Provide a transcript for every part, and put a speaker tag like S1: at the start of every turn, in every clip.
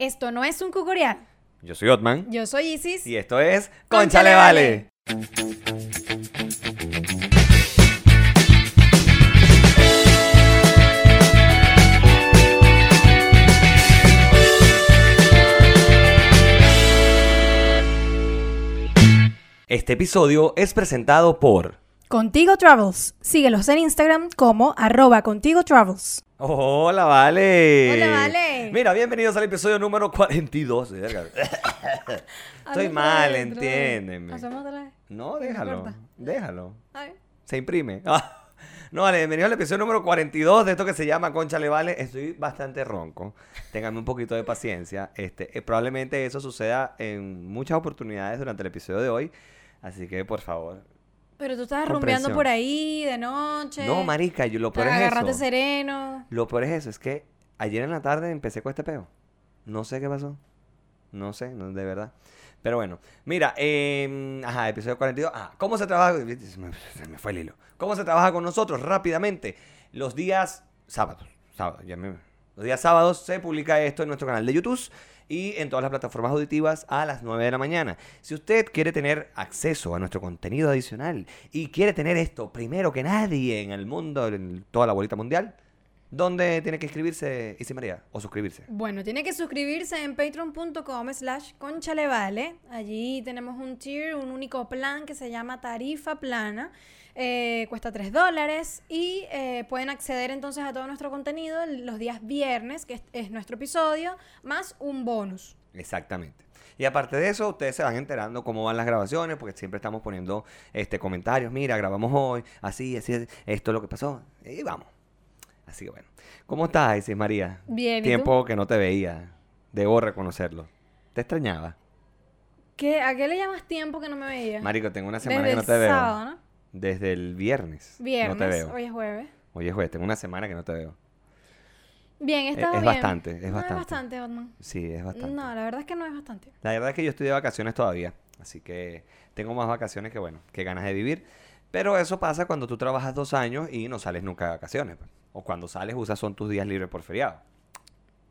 S1: Esto no es un cucurial.
S2: Yo soy Otman.
S1: Yo soy Isis.
S2: Y esto es Conchale Vale. Este episodio es presentado por.
S1: Contigo Travels. Síguelos en Instagram como arroba Contigo Travels.
S2: Hola, Vale.
S1: Hola, Vale.
S2: Mira, bienvenidos al episodio número 42. verga. Estoy mal, entiéndeme.
S1: ¿Hacemos otra vez?
S2: No, déjalo. Déjalo.
S1: A ver.
S2: Se imprime. No, vale, bienvenido al episodio número 42 de esto que se llama Concha Le Vale. Estoy bastante ronco. Ténganme un poquito de paciencia. Este, eh, probablemente eso suceda en muchas oportunidades durante el episodio de hoy. Así que, por favor.
S1: Pero tú estabas rumbeando por ahí de noche.
S2: No, marica, yo lo peor es
S1: agarraste
S2: eso.
S1: sereno.
S2: Lo peor es eso, es que ayer en la tarde empecé con este peo. No sé qué pasó. No sé, no, de verdad. Pero bueno, mira, eh, ajá, episodio 42. Ah, ¿cómo se trabaja? Se me, se me fue el hilo. ¿Cómo se trabaja con nosotros? Rápidamente. Los días sábados. Sábados, ya me- los días sábados se publica esto en nuestro canal de YouTube y en todas las plataformas auditivas a las 9 de la mañana. Si usted quiere tener acceso a nuestro contenido adicional y quiere tener esto primero que nadie en el mundo, en toda la bolita mundial, ¿Dónde tiene que inscribirse Isi María? ¿O suscribirse?
S1: Bueno, tiene que suscribirse en patreon.com slash conchalevale. Allí tenemos un tier, un único plan que se llama tarifa plana. Eh, cuesta 3 dólares y eh, pueden acceder entonces a todo nuestro contenido los días viernes, que es, es nuestro episodio, más un bonus.
S2: Exactamente. Y aparte de eso, ustedes se van enterando cómo van las grabaciones, porque siempre estamos poniendo este comentarios. Mira, grabamos hoy, así, así, esto es lo que pasó. Y vamos. Así que bueno. ¿Cómo estás, Isis María?
S1: Bien, ¿y tú?
S2: Tiempo que no te veía. Debo reconocerlo. ¿Te extrañaba?
S1: ¿Qué, ¿A qué le llamas tiempo que no me veía?
S2: Marico, tengo una semana
S1: Desde
S2: que no
S1: el
S2: te veo.
S1: sábado, ¿no?
S2: Desde el viernes.
S1: Viernes,
S2: No te veo.
S1: hoy es jueves.
S2: Oye, jueves, tengo una semana que no te veo.
S1: Bien,
S2: Es-
S1: estaba
S2: es
S1: bien.
S2: bastante, es
S1: No,
S2: bastante.
S1: es bastante, Otman.
S2: Sí, es bastante.
S1: No, la verdad es que no es bastante.
S2: La verdad es que yo estoy de vacaciones todavía, así que tengo más vacaciones que bueno, que ganas de vivir. Pero eso pasa cuando tú trabajas dos años y no sales nunca de vacaciones. pues. O cuando sales usas son tus días libres por feriado.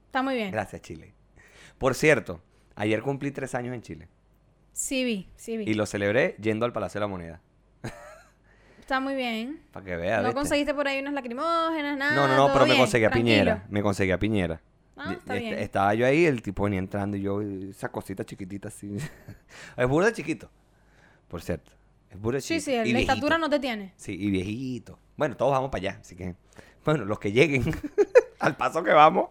S1: Está muy bien.
S2: Gracias, Chile. Por cierto, ayer cumplí tres años en Chile
S1: Sí vi, sí vi.
S2: y lo celebré yendo al Palacio de la Moneda.
S1: Está muy bien.
S2: Para que veas.
S1: No conseguiste por ahí unas lacrimógenas, nada.
S2: No, no, no, pero me conseguí a
S1: tranquilo.
S2: Piñera. Me conseguí a Piñera.
S1: Ah, está
S2: este-
S1: bien.
S2: Estaba yo ahí, el tipo venía entrando y yo, esa cosita chiquitita así. es burda chiquito, por cierto. Es burda
S1: Sí,
S2: chiquito.
S1: sí,
S2: Y
S1: la
S2: viejito.
S1: estatura no te tiene.
S2: Sí, y viejito. Bueno, todos vamos para allá, así que, bueno, los que lleguen al paso que vamos,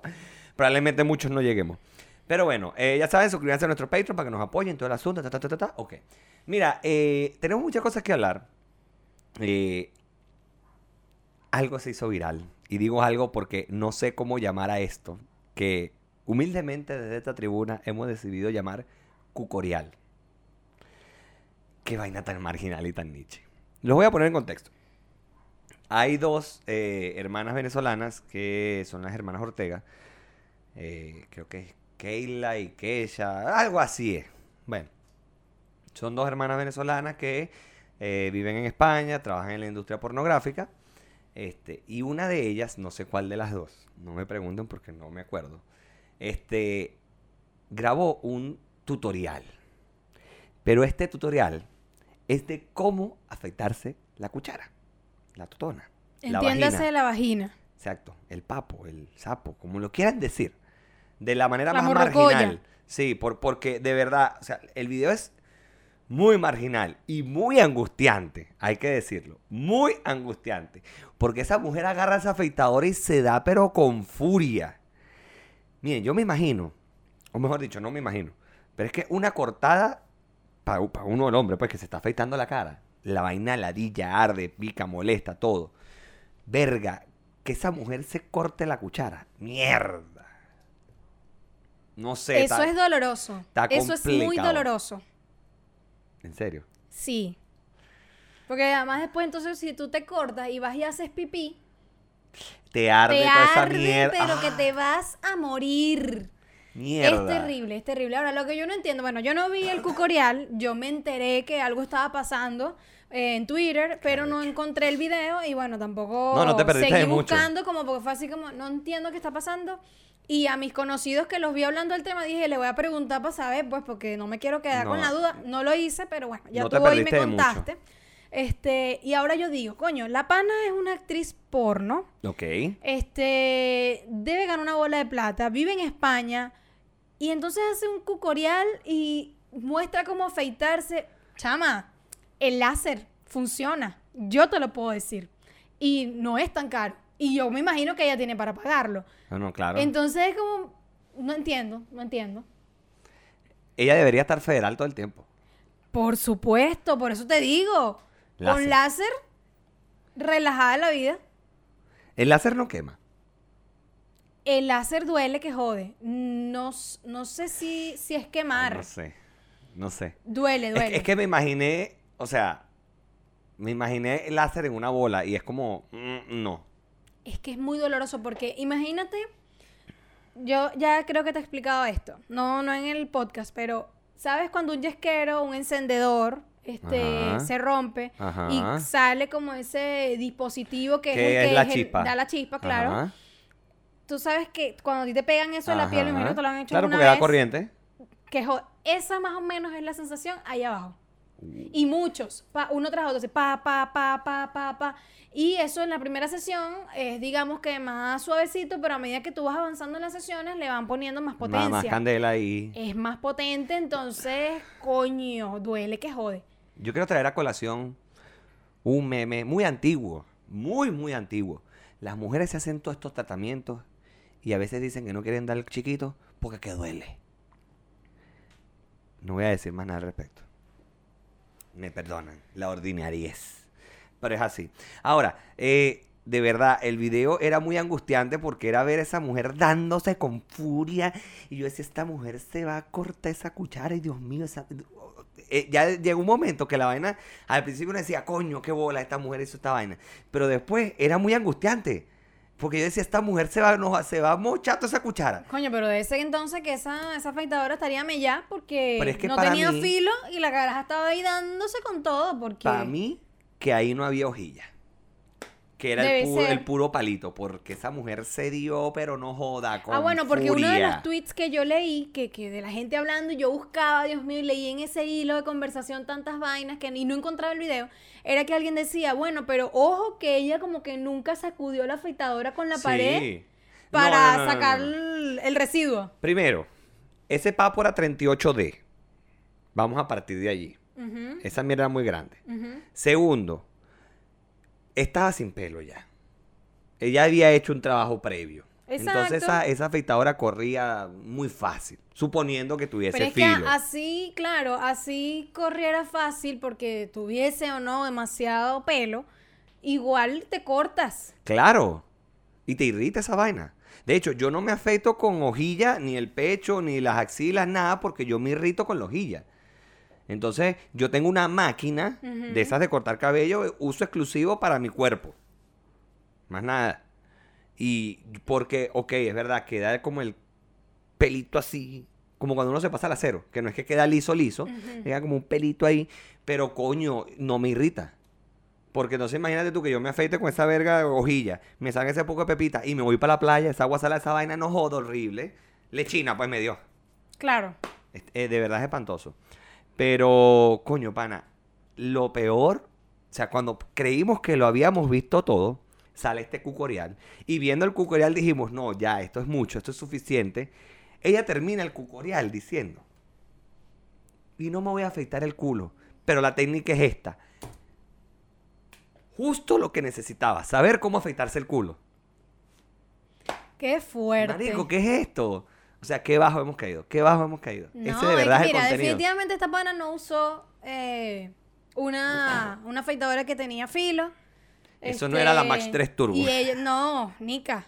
S2: probablemente muchos no lleguemos. Pero bueno, eh, ya saben, suscríbanse a nuestro Patreon para que nos apoyen todo el asunto, ta. Ok. Mira, eh, tenemos muchas cosas que hablar. Eh, algo se hizo viral. Y digo algo porque no sé cómo llamar a esto, que humildemente desde esta tribuna hemos decidido llamar cucorial. Qué vaina tan marginal y tan niche. Los voy a poner en contexto. Hay dos eh, hermanas venezolanas que son las hermanas Ortega. Eh, creo que es Keila y Keisha, algo así es. Bueno, son dos hermanas venezolanas que eh, viven en España, trabajan en la industria pornográfica. Este, y una de ellas, no sé cuál de las dos, no me pregunten porque no me acuerdo. Este grabó un tutorial. Pero este tutorial es de cómo afeitarse la cuchara, la tutona, la
S1: Entiéndase
S2: vagina.
S1: la vagina.
S2: Exacto, el papo, el sapo, como lo quieran decir. De la manera
S1: La
S2: más
S1: morrocoya.
S2: marginal. Sí, por, porque de verdad, o sea, el video es muy marginal y muy angustiante, hay que decirlo. Muy angustiante. Porque esa mujer agarra esa afeitadora y se da, pero con furia. Miren, yo me imagino, o mejor dicho, no me imagino, pero es que una cortada para uno el hombre, pues que se está afeitando la cara, la vaina ladilla, arde, pica, molesta, todo. Verga, que esa mujer se corte la cuchara. Mierda. No sé.
S1: Eso
S2: está-
S1: es doloroso.
S2: está
S1: Eso es muy doloroso.
S2: En serio.
S1: Sí. Porque además después entonces si tú te cortas y vas y haces pipí,
S2: Te arde
S1: te
S2: toda esa
S1: arde,
S2: mierda.
S1: pero que
S2: Ah,
S1: te vas a morir.
S2: Mierda.
S1: Es terrible, es terrible. Ahora, lo que yo no entiendo, bueno, yo no vi el cucorial, yo me enteré que algo estaba pasando eh, en Twitter, pero no encontré el video y bueno, tampoco
S2: No, no te perdiste
S1: seguí
S2: mucho.
S1: buscando como porque fue así como, no entiendo qué está pasando. Y a mis conocidos que los vi hablando del tema, dije, le voy a preguntar para saber, pues, porque no me quiero quedar con la duda. No lo hice, pero bueno, ya tú hoy me contaste. Este, y ahora yo digo, coño, la pana es una actriz porno.
S2: Ok.
S1: Este, debe ganar una bola de plata, vive en España. Y entonces hace un cucorial y muestra cómo afeitarse. Chama, el láser funciona. Yo te lo puedo decir. Y no es tan caro. Y yo me imagino que ella tiene para pagarlo.
S2: No, no, claro.
S1: Entonces es como, no entiendo, no entiendo.
S2: Ella debería estar federal todo el tiempo.
S1: Por supuesto, por eso te digo.
S2: Láser.
S1: Con láser, relajada la vida.
S2: El láser no quema.
S1: El láser duele que jode. No, no sé si, si es quemar.
S2: No sé. No sé.
S1: Duele, duele.
S2: es que me imaginé, o sea, me imaginé el láser en una bola y es como, mm, no.
S1: Es que es muy doloroso porque imagínate, yo ya creo que te he explicado esto, no, no en el podcast, pero ¿sabes cuando un yesquero, un encendedor, este,
S2: Ajá.
S1: se rompe
S2: Ajá.
S1: y sale como ese dispositivo que, es el
S2: es
S1: que
S2: la
S1: es el-
S2: chispa.
S1: da la chispa, claro.
S2: Ajá.
S1: Tú sabes que cuando a ti te pegan eso en la piel, me imagino que te lo han hecho
S2: Claro,
S1: alguna
S2: porque da
S1: vez,
S2: corriente.
S1: que esa más o menos es la sensación ahí abajo. Y muchos, pa- uno tras otro, así, pa, pa, pa, pa, pa, pa. Y eso en la primera sesión es, digamos que más suavecito, pero a medida que tú vas avanzando en las sesiones, le van poniendo más
S2: Más,
S1: potencia.
S2: más candela y...
S1: es más potente, entonces, coño, duele que jode.
S2: Yo quiero traer a colación un meme muy antiguo, muy, muy antiguo. Las mujeres se hacen todos estos tratamientos y a veces dicen que no quieren dar chiquito porque que duele. No voy a decir más nada al respecto. Me perdonan, la ordinariez. Pero es así. Ahora, eh, de verdad, el video era muy angustiante porque era ver esa mujer dándose con furia. Y yo decía, esta mujer se va a cortar esa cuchara. Y Dios mío, esa... Eh, ya llegó un momento que la vaina, al principio uno decía, coño, qué bola, esta mujer hizo esta vaina. Pero después era muy angustiante. Porque yo decía, esta mujer se va, no, se va toda esa cuchara.
S1: Coño, pero de ese entonces que esa, esa afeitadora estaría mellá porque
S2: Pero es que
S1: no
S2: para
S1: tenía
S2: mí-
S1: filo y la caraja estaba ahí dándose con todo porque...
S2: Para mí, que ahí no había hojilla. Que era el puro,
S1: ser.
S2: el puro palito. Porque esa mujer se dio, pero no joda. Con
S1: Ah, bueno, porque uno de los tweets que yo leí, que, que de la gente hablando, yo buscaba, Dios mío, y leí en ese hilo de conversación tantas vainas que y no encontraba el video, era que alguien decía, bueno, pero ojo que ella como que nunca sacudió la afeitadora con la
S2: Sí.
S1: pared para
S2: no, no, no,
S1: sacar. El, residuo.
S2: Primero, ese papo era 38D. Vamos a partir de allí. Esa mierda era muy grande. Segundo, estaba sin pelo ya. Ella había hecho un trabajo previo. Entonces esa, esa afeitadora corría muy fácil, suponiendo que tuviese
S1: Pero es que así, claro, así corriera fácil porque tuviese o no demasiado pelo, igual te cortas.
S2: Claro. Y te irrita esa vaina. De hecho, yo no me afeito con hojilla, ni el pecho, ni las axilas, nada, porque yo me irrito con la hojilla. Entonces, yo tengo una máquina de esas de cortar cabello, uso exclusivo para mi cuerpo. Más nada. Y porque, ok, es verdad, queda como el pelito así, como cuando uno se pasa al acero, que no es que queda liso, liso, queda como un pelito ahí, pero coño, no me irrita. Porque entonces imagínate tú que yo me afeite con esa verga de hojilla, me salga ese poco de pepita y me voy para la playa, esa agua sala, esa vaina no jodo horrible. Lechina, pues me dio.
S1: Claro.
S2: Eh, de verdad es espantoso. Pero, coño, pana, lo peor, o sea, cuando creímos que lo habíamos visto todo, sale este cucorial. Y viendo el cucorial dijimos, no, ya, esto es mucho, esto es suficiente. Ella termina el cucorial diciendo, y no me voy a afeitar el culo, pero la técnica es esta. Justo lo que necesitaba, saber cómo afeitarse el culo.
S1: Qué fuerte.
S2: Marico, ¿qué es esto? O sea, qué bajo hemos caído, qué bajo hemos caído.
S1: No,
S2: Ese de
S1: es
S2: verdad es el
S1: mira,
S2: contenido.
S1: definitivamente esta pana no usó eh, una, una afeitadora que tenía filo.
S2: Eso no era la Max 3 Turbo.
S1: Y ella, no, Nika.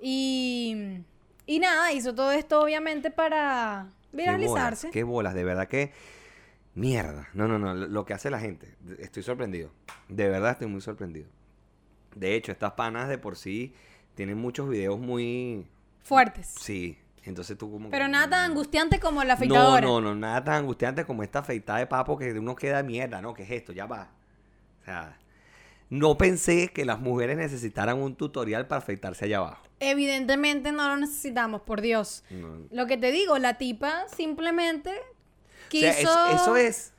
S1: Y, y nada, hizo todo esto obviamente para
S2: Qué
S1: viralizarse.
S2: bolas, qué bolas, de verdad que. Mierda. No, no, no. Lo que hace la gente. Estoy sorprendido. De verdad estoy muy sorprendido. De hecho, estas panas de por sí tienen muchos videos muy.
S1: Fuertes.
S2: Sí. Entonces tú como.
S1: Pero
S2: que-
S1: nada tan angustiante como la
S2: No,
S1: afeitadora.
S2: no, no. Nada tan angustiante como esta afeitada de papo que uno queda mierda, ¿no? ¿Qué es esto? Ya va. O sea. no pensé que las mujeres necesitaran un tutorial para afeitarse allá abajo.
S1: Evidentemente no lo necesitamos, por Dios.
S2: No.
S1: Lo que te digo, la tipa simplemente
S2: O
S1: quiso...
S2: sea, es- eso es.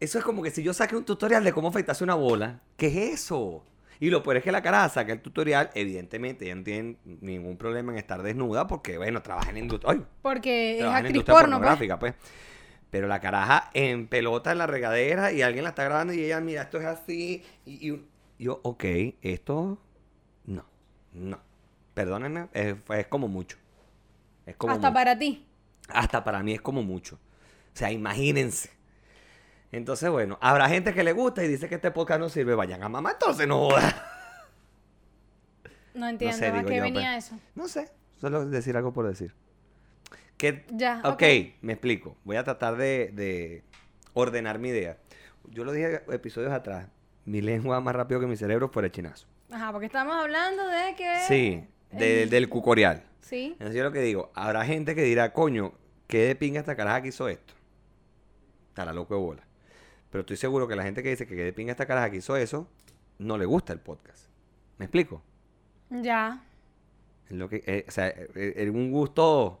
S2: Eso es como que si yo saque un tutorial de cómo afeitarse una bola, ¿qué es eso? Y lo peor es que la cara saca el tutorial, evidentemente, ella no tiene ningún problema en estar desnuda porque, bueno, trabaja en industria.
S1: Porque es actriz
S2: industria
S1: porno, pues.
S2: pornográfica, pues. Pero la caraja en pelota en la regadera y alguien la está grabando y ella, mira, esto es así. Y, yo, ok, esto. No, no. Perdónenme, es, es como mucho. Es como
S1: Hasta
S2: mucho.
S1: para ti.
S2: Hasta para mí es como mucho. O sea, imagínense. Entonces, bueno, habrá gente que le gusta y dice que este podcast no sirve. Vayan a mamá, entonces no jodas.
S1: No entiendo
S2: sé,
S1: a qué
S2: yo,
S1: venía
S2: pues.
S1: eso.
S2: No sé, solo decir algo por decir. Que,
S1: Ya,
S2: ok,
S1: ok.
S2: me explico. Voy a tratar de, de ordenar mi idea. Yo lo dije episodios atrás. Mi lengua más rápido que mi cerebro por el chinazo.
S1: Ajá, porque estamos hablando de que...
S2: Sí, de-
S1: el-
S2: del cucorial.
S1: Sí.
S2: Entonces yo lo que digo, habrá gente que dirá, coño, ¿qué de pinga esta caraja que hizo esto? Estará loco de bola. Pero estoy seguro que la gente que dice que de pinga esta caraja que hizo eso, no le gusta el podcast. ¿Me explico?
S1: Ya.
S2: Lo que, eh, o sea, eh, eh, un gusto,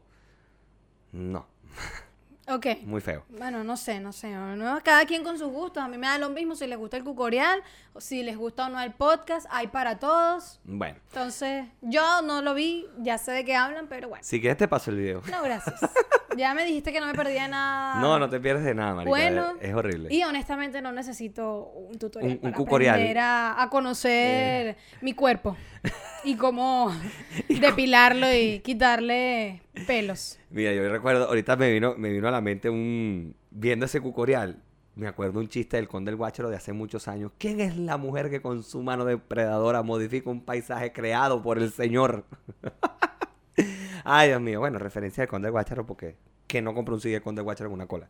S2: no,
S1: Ok.
S2: muy feo.
S1: Bueno, no sé, no sé. ¿no? Cada quien con sus gustos. A mí me da lo mismo si les gusta el cucorial o si les gusta o no el podcast. Hay para todos.
S2: Bueno,
S1: Entonces, yo no lo vi, ya sé de qué hablan, pero bueno.
S2: si quieres te paso el video.
S1: No, gracias. ya me dijiste que no me perdía nada.
S2: No, no te pierdes de nada, marica.
S1: Bueno,
S2: es, es horrible.
S1: Y honestamente no necesito un tutorial
S2: Un- un
S1: para
S2: cucorial.
S1: aprender a, a conocer mi cuerpo y cómo depilarlo y quitarle pelos.
S2: Mira, yo recuerdo, ahorita me vino, me vino a la mente un, viendo ese cucorial, me acuerdo un chiste del Conde del Guacharo de hace muchos años. ¿Quién es la mujer que con su mano depredadora modifica un paisaje creado por el Señor? Ay, Dios mío. Bueno, referencia al Conde del Guacharo porque que no compró un CD del Conde del Guacharo con una cola.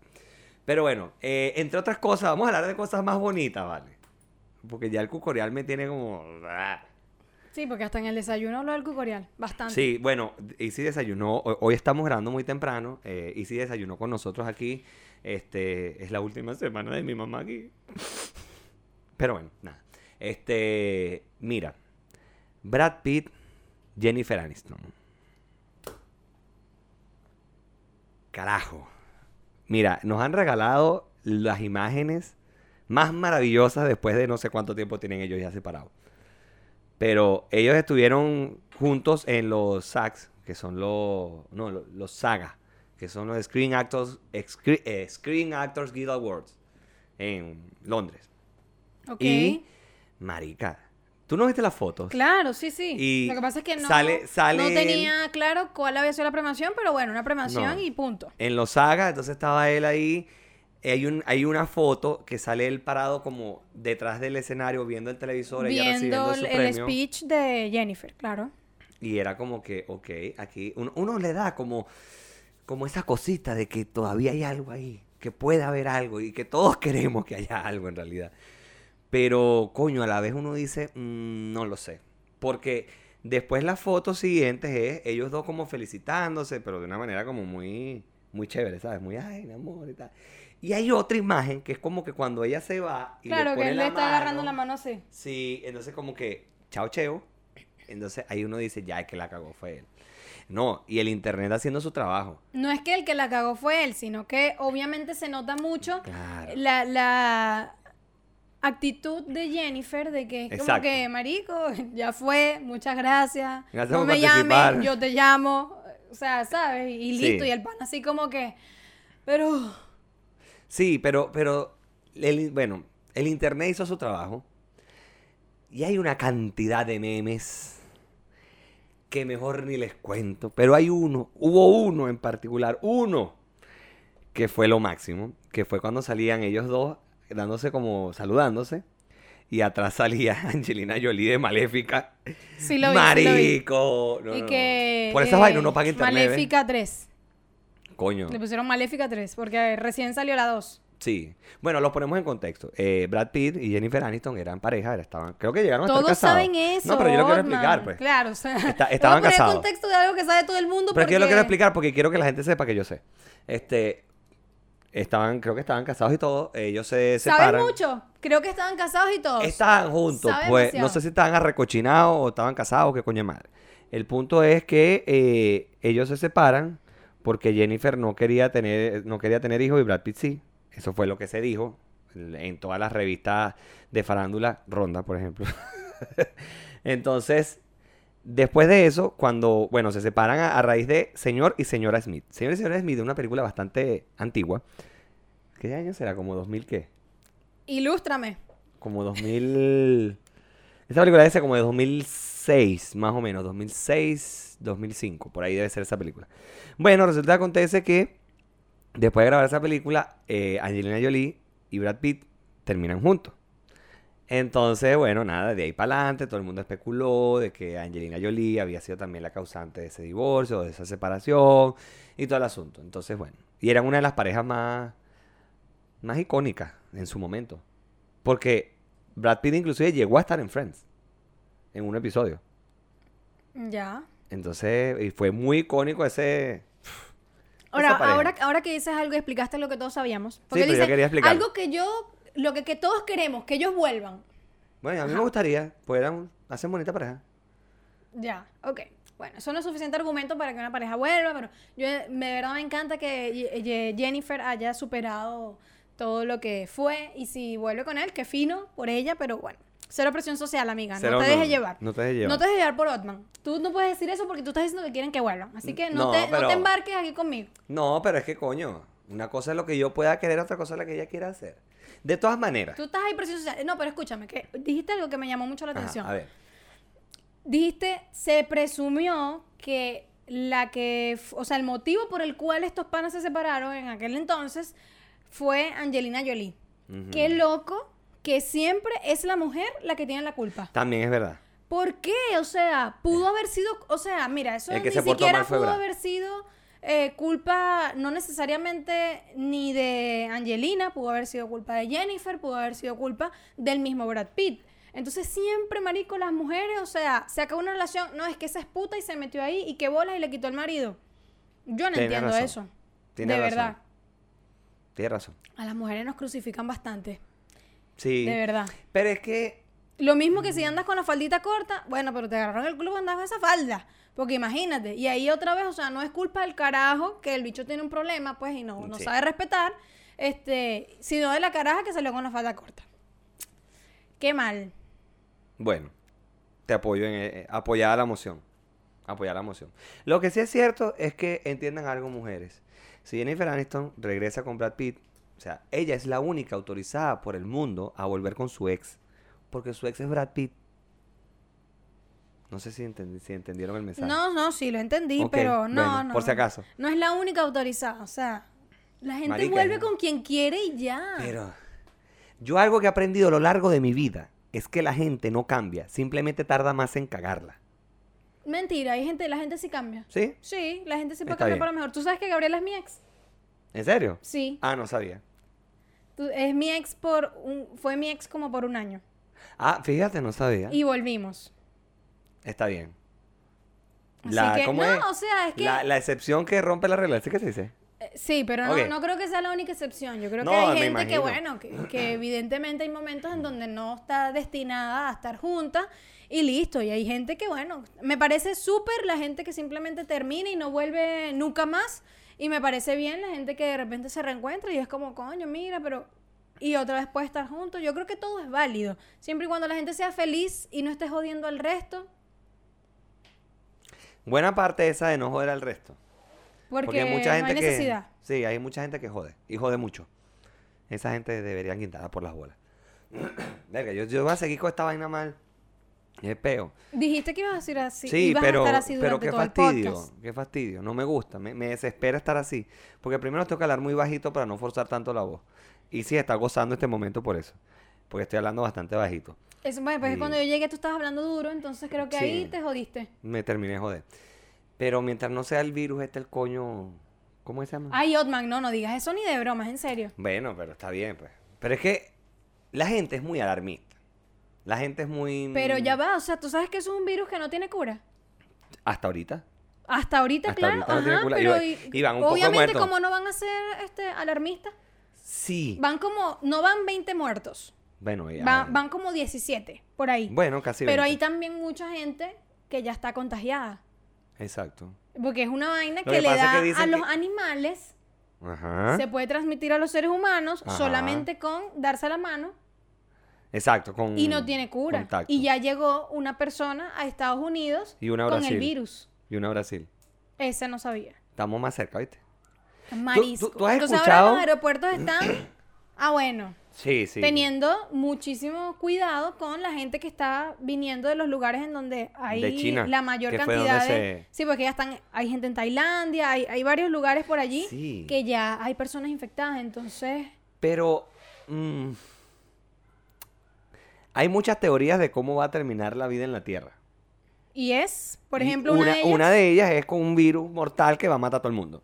S2: Pero bueno, eh, entre otras cosas, vamos a hablar de cosas más bonitas, ¿vale? Porque ya el cucorial me tiene como...
S1: Sí, porque hasta en el desayuno hablo del cucorial. Bastante.
S2: Sí, bueno, Easy desayunó, hoy, estamos grabando muy temprano, eh, Easy desayunó con nosotros aquí, este, es la última semana de mi mamá aquí. Pero bueno, nada. Este, mira, Brad Pitt, Jennifer Aniston. Carajo. Mira, nos han regalado las imágenes más maravillosas después de no sé cuánto tiempo tienen ellos ya separados. Pero ellos estuvieron juntos en los SAGs, que son los. No, lo- los SAGA, que son los Screen Actors, Screen, eh, Screen Actors Guild Awards en Londres.
S1: Ok.
S2: Y, marica, ¿tú no viste las fotos?
S1: Claro, sí, sí.
S2: Y
S1: Lo que pasa es que no,
S2: sale- sale
S1: no
S2: él-
S1: tenía claro cuál había sido la premiación, pero bueno, una premiación
S2: No.
S1: y punto.
S2: En los SAGA, entonces estaba él ahí. Hay, un, hay una foto que sale él parado como detrás del escenario viendo el televisor, ella recibiendo
S1: Viendo
S2: su
S1: el,
S2: premio.
S1: speech de Jennifer, claro.
S2: Y era como que, ok, aquí uno, uno le da como, como esa cosita de que todavía hay algo ahí, que puede haber algo y que todos queremos que haya algo en realidad. Pero, coño, a la vez uno dice, "Mm, no lo sé. Porque después las fotos siguientes es ellos dos como felicitándose, pero de una manera como muy, muy chévere, ¿sabes? Muy, ay, mi amor y tal. Y hay otra imagen que es como que cuando ella se va y
S1: Claro,
S2: le
S1: que
S2: pone
S1: él
S2: la
S1: le está agarrando la mano así.
S2: Sí, entonces como que, chao, cheo. Entonces ahí uno dice, ya es que la cagó fue él. No, y el internet haciendo su trabajo.
S1: No es que el que la cagó fue él, sino que obviamente se nota mucho
S2: Claro.
S1: la, la actitud de Jennifer de que es como
S2: Exacto.
S1: que, marico, ya fue, muchas gracias.
S2: Gracias
S1: no me
S2: participar.
S1: llames, yo te llamo. O sea, ¿sabes? Y
S2: Sí.
S1: listo, y el pan así como que, pero...
S2: Sí, pero, pero, el- bueno, el internet hizo su trabajo. Y hay una cantidad de memes que mejor ni les cuento. Pero hay uno, hubo uno en particular, uno, que fue lo máximo. Que fue cuando salían ellos dos dándose como saludándose. Y atrás salía Angelina Jolie de Maléfica.
S1: Sí lo vi, sí lo vi.
S2: Marico. No,
S1: y
S2: no, no.
S1: que...
S2: Por esas
S1: eh,
S2: vainas uno paga internet. ¿ves?
S1: Maléfica 3.
S2: Coño.
S1: Le pusieron Maléfica 3 porque recién salió la 2.
S2: Sí. Bueno, los ponemos en contexto. Eh, Brad Pitt y Jennifer Aniston eran pareja, estaban, creo que llegaron a estar
S1: Todos
S2: casados.
S1: saben eso.
S2: No, pero yo lo quiero explicar, pues.
S1: Claro, o sea.
S2: Está- estaban
S1: voy a poner
S2: casados.
S1: contexto de algo que sabe todo el mundo.
S2: Pero es que yo lo quiero explicar porque quiero que la gente sepa que yo sé. Este, estaban, creo que estaban casados y todo. Ellos se
S1: ¿Saben
S2: separan.
S1: mucho? Creo que estaban casados y todos.
S2: Estaban juntos, pues
S1: demasiado.
S2: no sé si estaban arrecochinados o estaban casados, qué coño de madre. El punto es que eh, ellos se separan porque Jennifer no quería tener no quería tener hijos y Brad Pitt sí. Eso fue lo que se dijo en todas las revistas de farándula, Ronda, por ejemplo. Entonces, después de eso, cuando, bueno, se separan a, a raíz de Señor y Señora Smith. Señor y Señora Smith es una película bastante antigua. ¿Qué año será? ¿Como 2000 qué?
S1: Ilústrame.
S2: como 2000... Esta película debe ser como de 2006, más o menos, 2006, 2005, por ahí debe ser esa película. Bueno, resulta que acontece que después de grabar esa película, eh, Angelina Jolie y Brad Pitt terminan juntos. Entonces, bueno, nada, de ahí para adelante todo el mundo especuló de que Angelina Jolie había sido también la causante de ese divorcio, de esa separación y todo el asunto. Entonces, bueno, y eran una de las parejas más, más icónicas en su momento. Porque Brad Pitt inclusive llegó a estar en Friends. En un episodio.
S1: Ya.
S2: Entonces, y fue muy icónico ese...
S1: Ahora, ahora, ahora que dices algo, explicaste lo que todos sabíamos. Porque
S2: pero yo quería explicarlo.
S1: algo que yo, lo que, que todos queremos, que ellos vuelvan.
S2: Bueno, a mí me gustaría, pues eran, hacen bonita pareja.
S1: Ya, ok. Bueno, eso no es suficiente argumento para que una pareja vuelva, pero yo de verdad me encanta que Jennifer haya superado todo lo que fue y si vuelve con él, qué fino por ella, pero bueno, cero presión social, amiga,
S2: Cero,
S1: no te
S2: no,
S1: dejes llevar.
S2: no te dejes llevar.
S1: No te dejes llevar por Otman. Tú no puedes decir eso porque tú estás diciendo que quieren que vuelvan. Así que no,
S2: No,
S1: te, no te embarques aquí conmigo.
S2: No, pero es que coño, una cosa es lo que yo pueda querer, otra cosa es la que ella quiera hacer. De todas maneras.
S1: Tú estás ahí presión social. No, pero escúchame, que dijiste algo que me llamó mucho la
S2: Ajá,
S1: atención.
S2: a ver.
S1: Dijiste, se presumió que la que, o sea, el motivo por el cual estos panas se separaron en aquel entonces fue Angelina Jolie. Qué loco que siempre es la mujer la que tiene la culpa.
S2: También es verdad.
S1: ¿Por qué? O sea, pudo haber sido, o sea, mira, eso
S2: El que
S1: ni
S2: se
S1: siquiera pudo haber sido eh, culpa, no necesariamente ni de Angelina, pudo haber sido culpa de Jennifer, pudo haber sido culpa del mismo Brad Pitt. Entonces siempre, marico, las mujeres, o sea, se acabó una relación, no, es que esa es puta y se metió ahí y que bolas y le quitó el marido. Yo no
S2: Tienes
S1: entiendo
S2: razón.
S1: eso.
S2: Tienes
S1: de
S2: razón.
S1: verdad.
S2: Tienes razón.
S1: A las mujeres nos crucifican bastante.
S2: Sí.
S1: De verdad.
S2: Pero es que
S1: Lo mismo que si andas con la faldita corta, bueno, pero te agarraron el culo cuando andas con esa falda. Porque imagínate, y ahí otra vez, o sea, no es culpa del carajo que el bicho tiene un problema, pues, y no, no
S2: Sí.
S1: sabe respetar, este, sino de la caraja que salió con la falda corta. Qué mal.
S2: Bueno, te apoyo en eh, apoyar la moción. Apoyar la moción. Lo que sí es cierto es que entiendan algo, mujeres. Si Jennifer Aniston regresa con Brad Pitt, o sea, ella es la única autorizada por el mundo a volver con su ex. Porque su ex es Brad Pitt. No sé si, entendi- si entendieron el mensaje.
S1: No, no, sí, lo entendí, pero no,
S2: bueno,
S1: no.
S2: por si acaso.
S1: No es la única autorizada, o sea, la gente
S2: Marica,
S1: vuelve con quien quiere y ya.
S2: Pero yo algo que he aprendido a lo largo de mi vida es que la gente no cambia, simplemente tarda más en cagarla.
S1: Mentira, hay gente, la gente sí cambia.
S2: ¿Sí?
S1: Sí, la gente sí puede
S2: Está
S1: cambiar
S2: bien.
S1: para mejor. ¿Tú sabes que Gabriela es mi ex?
S2: ¿En serio?
S1: Sí.
S2: Ah, no sabía.
S1: Tú- es mi ex por un, fue mi ex como por un año.
S2: Ah, fíjate, no sabía.
S1: Y volvimos.
S2: Está bien.
S1: Así que,
S2: ¿cómo
S1: no,
S2: es?
S1: o sea, es que...
S2: La, la excepción que rompe la regla, ¿sí que se dice?
S1: eh, Sí, pero no,
S2: Ok.
S1: no creo que sea la única excepción. Yo creo
S2: No,
S1: que hay gente que,
S2: imagino.
S1: bueno, que, que evidentemente hay momentos en donde no está destinada a estar junta y listo. Y hay gente que, bueno, me parece súper la gente que simplemente termina y no vuelve nunca más. Y me parece bien la gente que de repente se reencuentra y es como, coño, mira, pero... Y otra vez puede estar juntos. Yo creo que todo es válido. Siempre y cuando la gente sea feliz y no esté jodiendo al resto.
S2: Buena parte esa de no joder al resto.
S1: Porque,
S2: hay mucha gente
S1: no hay
S2: que.
S1: necesidad.
S2: Sí, hay mucha gente que jode. Y jode mucho. Esa gente deberían quitarla por las bolas. Verga, yo, yo voy a seguir con esta vaina mal. Es peo.
S1: Dijiste que ibas a decir así.
S2: Sí,
S1: ibas
S2: pero,
S1: a estar así
S2: pero qué
S1: todo
S2: fastidio, qué fastidio. No me gusta, me, me desespera estar así. Porque primero tengo que hablar muy bajito para no forzar tanto la voz. Y sí, está gozando este momento por eso. Porque estoy hablando bastante bajito.
S1: Eso, bueno, pues
S2: Y-
S1: cuando yo llegué tú estabas hablando duro, entonces creo que ahí te jodiste.
S2: Me terminé de joder. Pero mientras no sea el virus, este el coño. ¿Cómo se llama?
S1: Ay, Otman, no, no digas eso ni de bromas, en serio.
S2: Bueno, pero está bien, pues. Pero es que la gente es muy alarmista. La gente es muy.
S1: Pero ya va, o sea, tú sabes que eso es un virus que no tiene cura.
S2: Hasta ahorita.
S1: Hasta ahorita,
S2: Hasta
S1: claro,
S2: ahorita no tiene
S1: ajá,
S2: cura.
S1: pero
S2: Y-
S1: y-
S2: y van un poco
S1: obviamente como no van a ser este alarmistas,
S2: Sí.
S1: van como no van 20 muertos,
S2: Bueno, ya-
S1: Va- van como 17, por ahí.
S2: bueno, casi
S1: Pero
S2: 20.
S1: hay también mucha gente que ya está contagiada.
S2: Exacto.
S1: Porque es una vaina
S2: Lo
S1: que, le
S2: es
S1: da
S2: que
S1: a los
S2: que-
S1: animales,
S2: Ajá.
S1: se puede transmitir a los seres humanos
S2: Ajá.
S1: solamente con darse la mano
S2: Exacto, con
S1: y no tiene cura.
S2: contacto.
S1: Y ya llegó una persona a Estados Unidos
S2: Y una a
S1: con
S2: Brasil.
S1: el virus.
S2: Y una a Brasil.
S1: Ese no sabía.
S2: Estamos más cerca, ¿viste?
S1: Marisco.
S2: tú has
S1: Entonces
S2: escuchado?
S1: ahora los aeropuertos están, ah bueno,
S2: Sí, sí.
S1: teniendo muchísimo cuidado con la gente que está viniendo de los lugares en donde hay
S2: De China,
S1: la mayor
S2: que fue donde
S1: cantidad de...
S2: se-
S1: Sí, porque ya están, hay gente en Tailandia, hay, hay varios lugares por allí
S2: Sí.
S1: que ya hay personas infectadas, entonces...
S2: Pero mm, hay muchas teorías de cómo va a terminar la vida en la Tierra.
S1: Y es, por ejemplo, una, de ellas...
S2: una de ellas es con un virus mortal que va a matar a todo el mundo.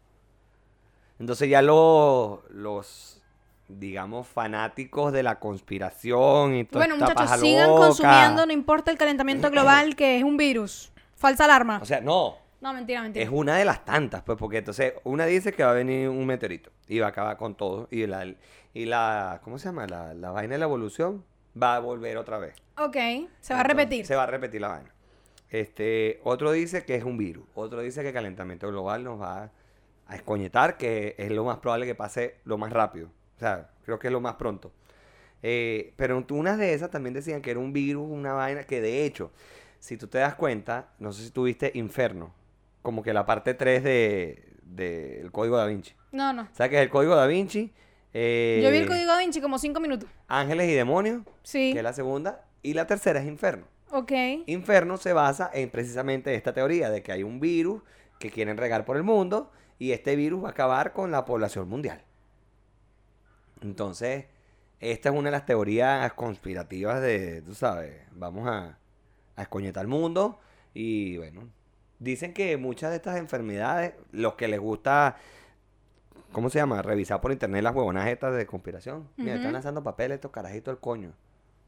S2: Entonces ya los, los digamos, fanáticos de la conspiración y toda
S1: Bueno,
S2: esta
S1: muchachos,
S2: paja
S1: sigan
S2: loca.
S1: consumiendo, no importa el calentamiento global, que es un virus. Falsa alarma.
S2: O sea, no,
S1: no, mentira, mentira.
S2: es una de las tantas, pues, porque entonces una dice que va a venir un meteorito y va a acabar con todo. Y la, y la ¿cómo se llama? La, la vaina de la evolución va a volver otra vez.
S1: Ok, se va a repetir.
S2: Se va a repetir la vaina. Este, otro dice que es un virus. Otro dice que el calentamiento global nos va a escoñetar, que es lo más probable que pase lo más rápido. O sea, creo que es lo más pronto. Eh, pero unas de esas también decían que era un virus, una vaina, que de hecho, si tú te das cuenta, no sé si tuviste Inferno, como que la parte 3 de, del Código Da Vinci.
S1: No, no.
S2: ¿Sabes qué es el Código Da Vinci? Eh,
S1: Yo vi el código Da Vinci como cinco minutos.
S2: Ángeles y demonios,
S1: Sí.
S2: que es la segunda, y la tercera es Inferno.
S1: Ok.
S2: Inferno se basa en precisamente esta teoría de que hay un virus que quieren regar por el mundo y este virus va a acabar con la población mundial. Entonces, esta es una de las teorías conspirativas de, tú sabes, vamos a, a escoñetar el mundo y bueno, dicen que muchas de estas enfermedades, los que les gusta, ¿cómo se llama? Revisar por internet las huevonas estas de conspiración. Mira, están lanzando papeles estos carajitos del coño.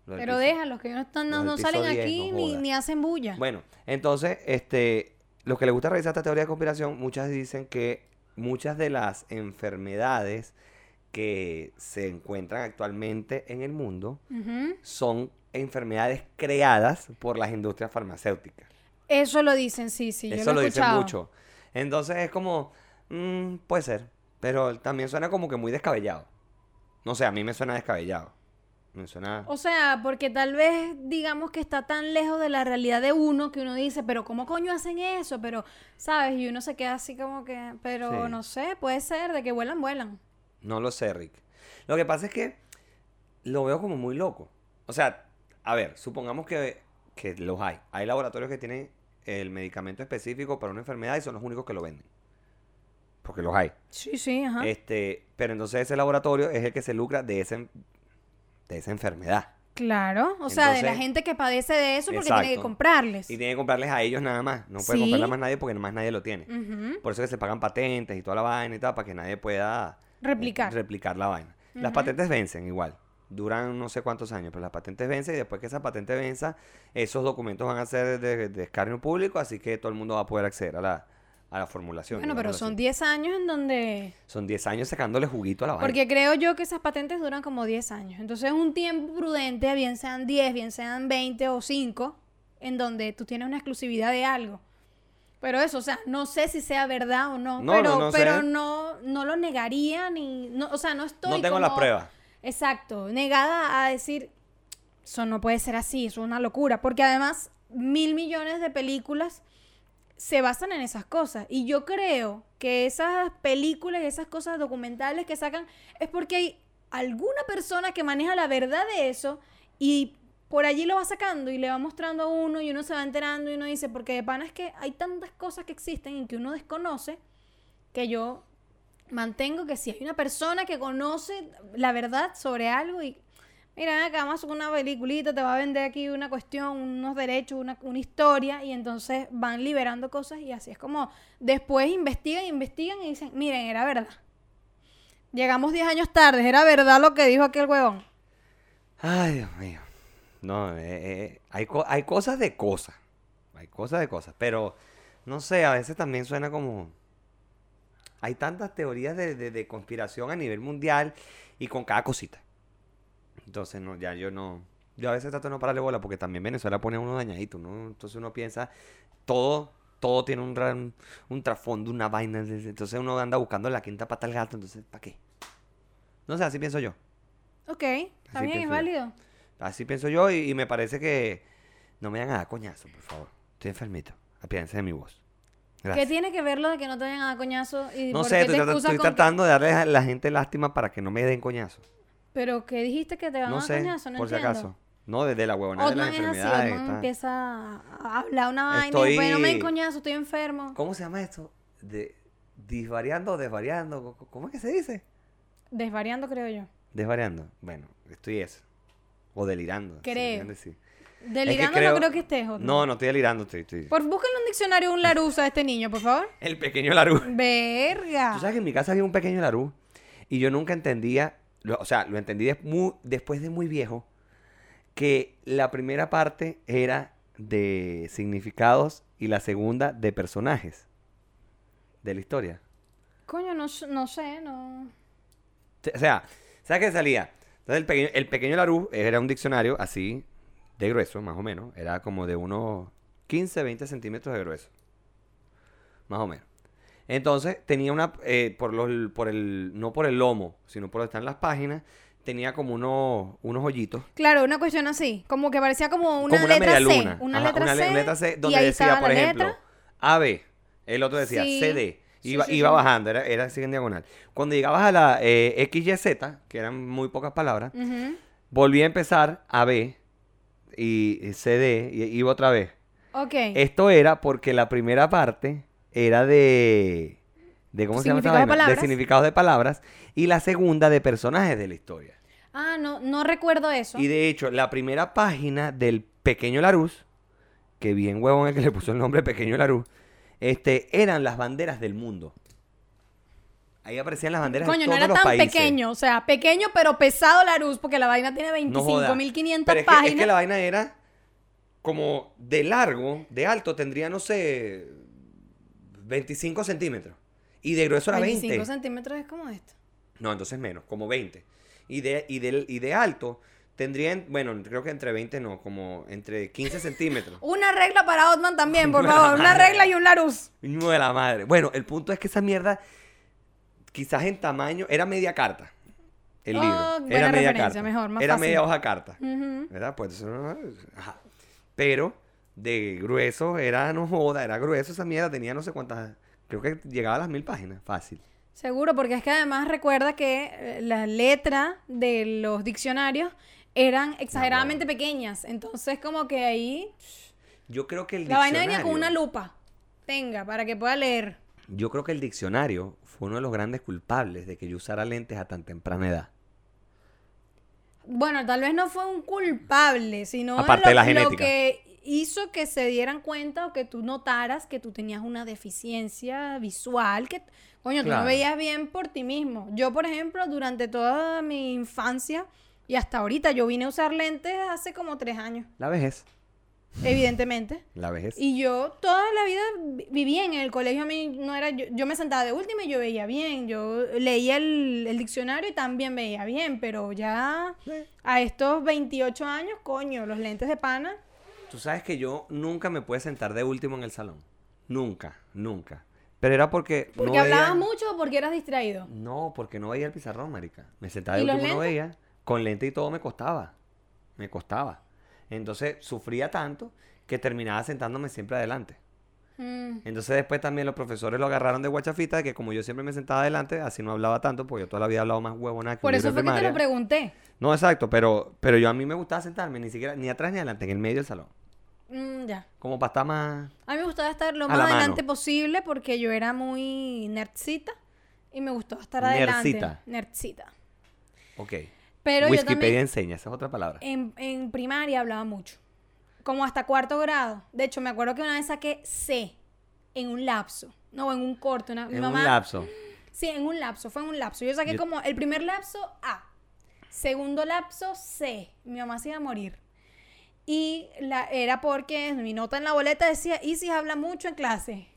S2: Los
S1: Pero déjalos, que no, están, no, salen
S2: 10,
S1: aquí
S2: no
S1: ni, ni hacen bulla.
S2: Bueno, entonces, este, los que les gusta revisar esta teoría de conspiración, muchas dicen que muchas de las enfermedades que se encuentran actualmente en el mundo son enfermedades creadas por las industrias farmacéuticas.
S1: Eso lo dicen, sí, sí. yo
S2: Eso
S1: lo
S2: lo
S1: he
S2: dicen mucho. Entonces es como, mm, puede ser, pero también suena como que muy descabellado. No sé, a mí me suena descabellado. Me suena...
S1: O sea, porque tal vez digamos que está tan lejos de la realidad de uno que uno dice, pero ¿cómo coño hacen eso? Pero, ¿sabes? Y uno se queda así como que, pero
S2: Sí.
S1: no sé, puede ser, de que vuelan, vuelan.
S2: No lo sé, Rick. Lo que pasa es que lo veo como muy loco. O sea, a ver, supongamos que, que los hay. Hay laboratorios que tienen el medicamento específico para una enfermedad y son los únicos que lo venden. Porque los hay.
S1: Sí, sí, ajá.
S2: Este, pero entonces ese laboratorio es el que se lucra de, ese, de esa enfermedad.
S1: Claro, o sea, de la gente que padece de eso porque tiene que comprarles.
S2: Y tiene que comprarles a ellos nada más. No puede
S1: Sí.
S2: comprarle a más nadie porque más nadie lo tiene. Por eso que se pagan patentes y toda la vaina y tal, para que nadie pueda eh,
S1: Replicar.
S2: replicar la vaina. Las patentes vencen igual. Duran no sé cuántos años, pero las patentes vencen y después que esa patente venza, esos documentos van a ser de, de escarnio público, así que todo el mundo va a poder acceder a la, a la formulación.
S1: Bueno, pero son
S2: así.
S1: 10 años en donde...
S2: Son 10 años sacándole juguito a la vaina.
S1: Porque creo yo que esas patentes duran como 10 años. Entonces es un tiempo prudente, bien sean 10, bien sean 20 o 5, en donde tú tienes una exclusividad de algo. Pero eso, o sea, no sé si sea verdad o no,
S2: No,
S1: pero,
S2: no, no
S1: pero
S2: sé.
S1: no, no lo negaría ni... No, o sea, no estoy
S2: no tengo las
S1: como-
S2: pruebas.
S1: Exacto, negada a decir, eso no puede ser así, eso es una locura, porque además mil millones de películas se basan en esas cosas. Y yo creo que esas películas y esas cosas documentales que sacan es porque hay alguna persona que maneja la verdad de eso y por allí lo va sacando y le va mostrando a uno y uno se va enterando y uno dice, porque de pana es que hay tantas cosas que existen y que uno desconoce que yo mantengo que si hay una persona que conoce la verdad sobre algo y mira acá vamos a una peliculita te va a vender aquí una cuestión unos derechos una, una historia y entonces van liberando cosas y así es como después investigan investigan y dicen miren era verdad llegamos 10 años tarde era verdad lo que dijo aquel huevón
S2: Ay, Dios mío. No, eh, eh, hay, co- hay cosas de cosas. Hay cosas de cosas. Pero, no sé, a veces también suena como... Hay tantas teorías de- de conspiración a nivel mundial y con cada cosita. Entonces, no, ya yo no. Yo a veces trato de no pararle bola porque también Venezuela pone a uno dañadito, ¿no? Entonces uno piensa, todo, todo tiene un, gran- un trasfondo, una vaina. Entonces uno anda buscando la quinta pata al gato, entonces, ¿para qué? No sé, así pienso yo.
S1: Ok, bien, es
S2: yo.
S1: válido.
S2: Así pienso yo y, y me parece que no me hagan a dar coñazo, por favor. Estoy enfermito. Apiádense de mi voz.
S1: ¿Qué
S2: Gracias.
S1: tiene que ver lo de que no te vayan a dar coñazo? ¿Y
S2: No sé,
S1: qué
S2: estoy,
S1: te
S2: estoy
S1: que-
S2: tratando de darle a la gente lástima para que no me den coñazo.
S1: Pero ¿qué dijiste que te van a
S2: No
S1: dar
S2: sé,
S1: coñazo? No
S2: por si acaso. No, desde la huevonada de las
S1: es así,
S2: enfermedades.
S1: Otman
S2: está.
S1: empieza a hablar una vaina y
S2: Estoy-
S1: después no me den coñazo, estoy enfermo.
S2: ¿Cómo se llama esto? De, disvariando o desvariando. ¿Cómo- ¿Cómo es que se dice?
S1: Desvariando, creo yo.
S2: Desvariando. Bueno, estoy eso. O delirando.
S1: Creo. Delirando
S2: creo-
S1: no creo que estés, Otman.
S2: No, no estoy delirando, estoy. estoy-
S1: Por, búsquenle un diccionario un larusa a este niño, por favor.
S2: El pequeño Larú.
S1: Verga.
S2: Tú sabes que en mi casa había un pequeño Larú y yo nunca entendía, lo- o sea, lo entendí des- mu- después de muy viejo, que la primera parte era de significados y la segunda de personajes de la historia.
S1: Coño, no, no sé, no.
S2: O sea, ¿sabes qué salía? Entonces el pequeño, el pequeño Larú era un diccionario así, de grueso, más o menos. Era como de unos 15, 20 centímetros de grueso. Más o menos. Entonces tenía una, eh, por, los, por el, no por el lomo, sino por donde están las páginas, tenía como unos, unos hoyitos.
S1: Claro, una cuestión así. Como que parecía como una,
S2: como una
S1: letra C. Una
S2: Ajá,
S1: letra
S2: una
S1: C.
S2: letra C
S1: y
S2: donde decía, por ejemplo,
S1: letra.
S2: AB. El otro decía
S1: Sí.
S2: CD. Iba,
S1: sí,
S2: iba bajando, era, era así en diagonal. Cuando llegabas a la eh, XYZ, que eran muy pocas palabras, volví a empezar AB y y CD y iba otra vez.
S1: Ok.
S2: Esto era porque la primera parte era de... de ¿Cómo se llama esta
S1: de
S2: vaina? De significados de palabras. Y la segunda de personajes de la historia.
S1: Ah, no, no recuerdo eso.
S2: Y de hecho, la primera página del Pequeño Laruz, que bien huevón el que le puso el nombre Pequeño Laruz, este, eran las banderas del mundo. Ahí aparecían las banderas
S1: Coño,
S2: de
S1: no
S2: todos
S1: era
S2: los
S1: tan
S2: países.
S1: pequeño. O sea, pequeño pero pesado la luz, porque la vaina tiene
S2: No joda.
S1: 25.500
S2: Pero es que,
S1: páginas.
S2: es que la vaina era como de largo, de alto, tendría, no sé, 25 centímetros. Y de grueso era
S1: 25
S2: 20.
S1: centímetros es como esto.
S2: No, entonces menos, como 20. Y de, y de, y de alto tendría, en- bueno, creo que entre 20 no, como entre 15 centímetros.
S1: Una regla para Otman también, por favor. Una regla y un Larus.
S2: Niño de la madre. Bueno, el punto es que esa mierda, quizás en tamaño, era media carta. El
S1: Oh,
S2: libro. Era media carta.
S1: mejor, más
S2: era
S1: fácil.
S2: media hoja carta. ¿Verdad? Pues eso no- ajá. Pero de grueso era, no joda, era grueso esa mierda, tenía no sé cuántas, creo que llegaba a las mil páginas, fácil.
S1: Seguro, porque es que además recuerda que eh, la letra de los diccionarios eran exageradamente pequeñas. Entonces, como que ahí
S2: Yo creo que el
S1: la vaina venía con
S2: diccionario-
S1: una lupa. Tenga, para que pueda leer.
S2: Yo creo que el diccionario fue uno de los grandes culpables de que yo usara lentes a tan temprana edad.
S1: Bueno, tal vez no fue un culpable, sino
S2: Aparte
S1: lo,
S2: de la
S1: lo
S2: genética.
S1: que hizo que se dieran cuenta o que tú notaras que tú tenías una deficiencia visual, que, coño, tú no veías bien por ti mismo. Yo, por ejemplo, durante toda mi infancia y hasta ahorita, yo vine a usar lentes hace como tres años,
S2: La vejez.
S1: evidentemente.
S2: La vejez.
S1: Y yo toda la vida vi- viví en el colegio, a mí no era, yo, yo me sentaba de última y yo veía bien, yo leía el, el diccionario y también veía bien, pero ya a estos 28 años, coño, los lentes de pana,
S2: Tú sabes que yo nunca me pude sentar de último en el salón. Nunca, nunca. Pero era porque
S1: porque
S2: no
S1: hablabas
S2: veía...
S1: mucho o porque eras distraído.
S2: No, porque no veía el pizarrón, marica. Me sentaba de
S1: ¿Y los
S2: último y no veía. Con lente y todo me costaba. Me costaba. Entonces sufría tanto que terminaba sentándome siempre adelante.
S1: Mm,
S2: Entonces después también los profesores lo agarraron de guachafita de que como yo siempre me sentaba adelante, así no hablaba tanto, porque yo toda la vida hablado más huevona que
S1: Por eso fue que te lo pregunté.
S2: No, exacto, pero, pero yo a mí me gustaba sentarme, ni siquiera, ni atrás ni adelante, en el medio del salón.
S1: Mm, ya.
S2: Como para estar más...
S1: A mí me gustaba estar lo más
S2: la
S1: adelante
S2: mano.
S1: posible porque yo era muy nerdcita y me gustaba estar adelante.
S2: Nerdcita. Ok.
S1: Pero yo
S2: Wikipedia
S1: también
S2: enseña, esa es otra palabra.
S1: en, en primaria hablaba mucho. Como hasta cuarto grado. De hecho, me acuerdo que una vez saqué C en un lapso. No, en un corto. Una,
S2: En
S1: mamá,
S2: un lapso.
S1: Sí, en un lapso. Fue en un lapso. Yo saqué
S2: Yo-
S1: como el primer lapso A. Segundo lapso C. Mi mamá se iba a morir. Y la, era porque mi nota en la boleta decía, Isis habla mucho en clase.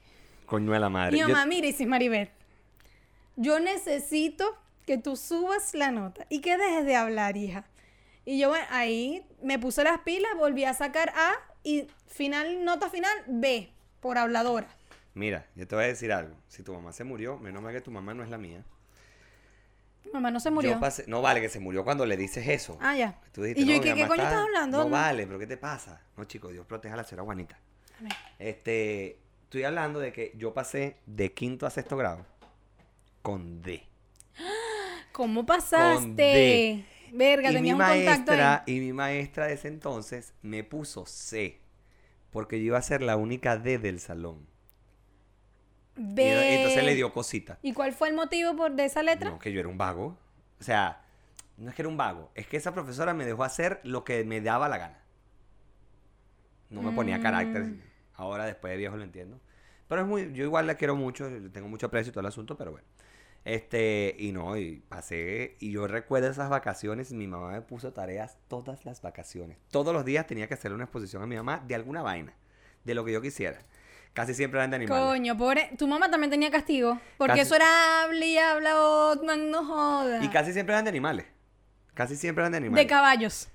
S2: Coño de la madre.
S1: Mi
S2: Yo-
S1: mamá, mira, Isis Maribel, yo necesito que tú subas la nota y que dejes de hablar, hija. Y yo, bueno, ahí me puse las pilas, volví a sacar A y final, nota final, B, por habladora.
S2: Mira, yo te voy a decir algo. Si tu mamá se murió, menos mal que tu mamá no es la mía.
S1: Mamá no se murió.
S2: Yo pasé- no vale que se murió cuando le dices eso.
S1: Ah, ya.
S2: Tú dijiste,
S1: y yo,
S2: no,
S1: ¿y
S2: mi
S1: qué, qué coño
S2: está-
S1: estás hablando?
S2: No vale, pero ¿qué te pasa? No, chico, Dios proteja a la señora Juanita.
S1: Amén.
S2: Este, estoy hablando de que yo pasé de quinto a sexto grado con D.
S1: ¿Cómo
S2: Con
S1: pasaste?
S2: D.
S1: Verga,
S2: y mi
S1: un contacto ahí.
S2: maestra, y mi maestra de ese entonces me puso C. Porque yo iba a ser la única D del salón. Y
S1: B.
S2: entonces le dio cosita.
S1: ¿Y cuál fue el motivo por, de esa letra?
S2: No, que yo era un vago. O sea, no es que era un vago. Es que esa profesora me dejó hacer lo que me daba la gana. No me ponía
S1: Mm.
S2: carácter. Ahora, después de viejo, lo entiendo. Pero es muy... Yo igual la quiero mucho. le Tengo mucho aprecio y todo el asunto, pero bueno. Este... Y no, y pasé... Y yo recuerdo esas vacaciones. Mi mamá me puso tareas todas las vacaciones. Todos los días tenía que hacerle una exposición a mi mamá de alguna vaina. De lo que yo quisiera. Casi siempre eran de animales.
S1: Coño, pobre. Tu mamá también tenía castigo. Porque
S2: Casi-
S1: eso era habla y habla Otman, no joda.
S2: Y casi siempre eran de animales. Casi siempre eran de animales.
S1: De caballos.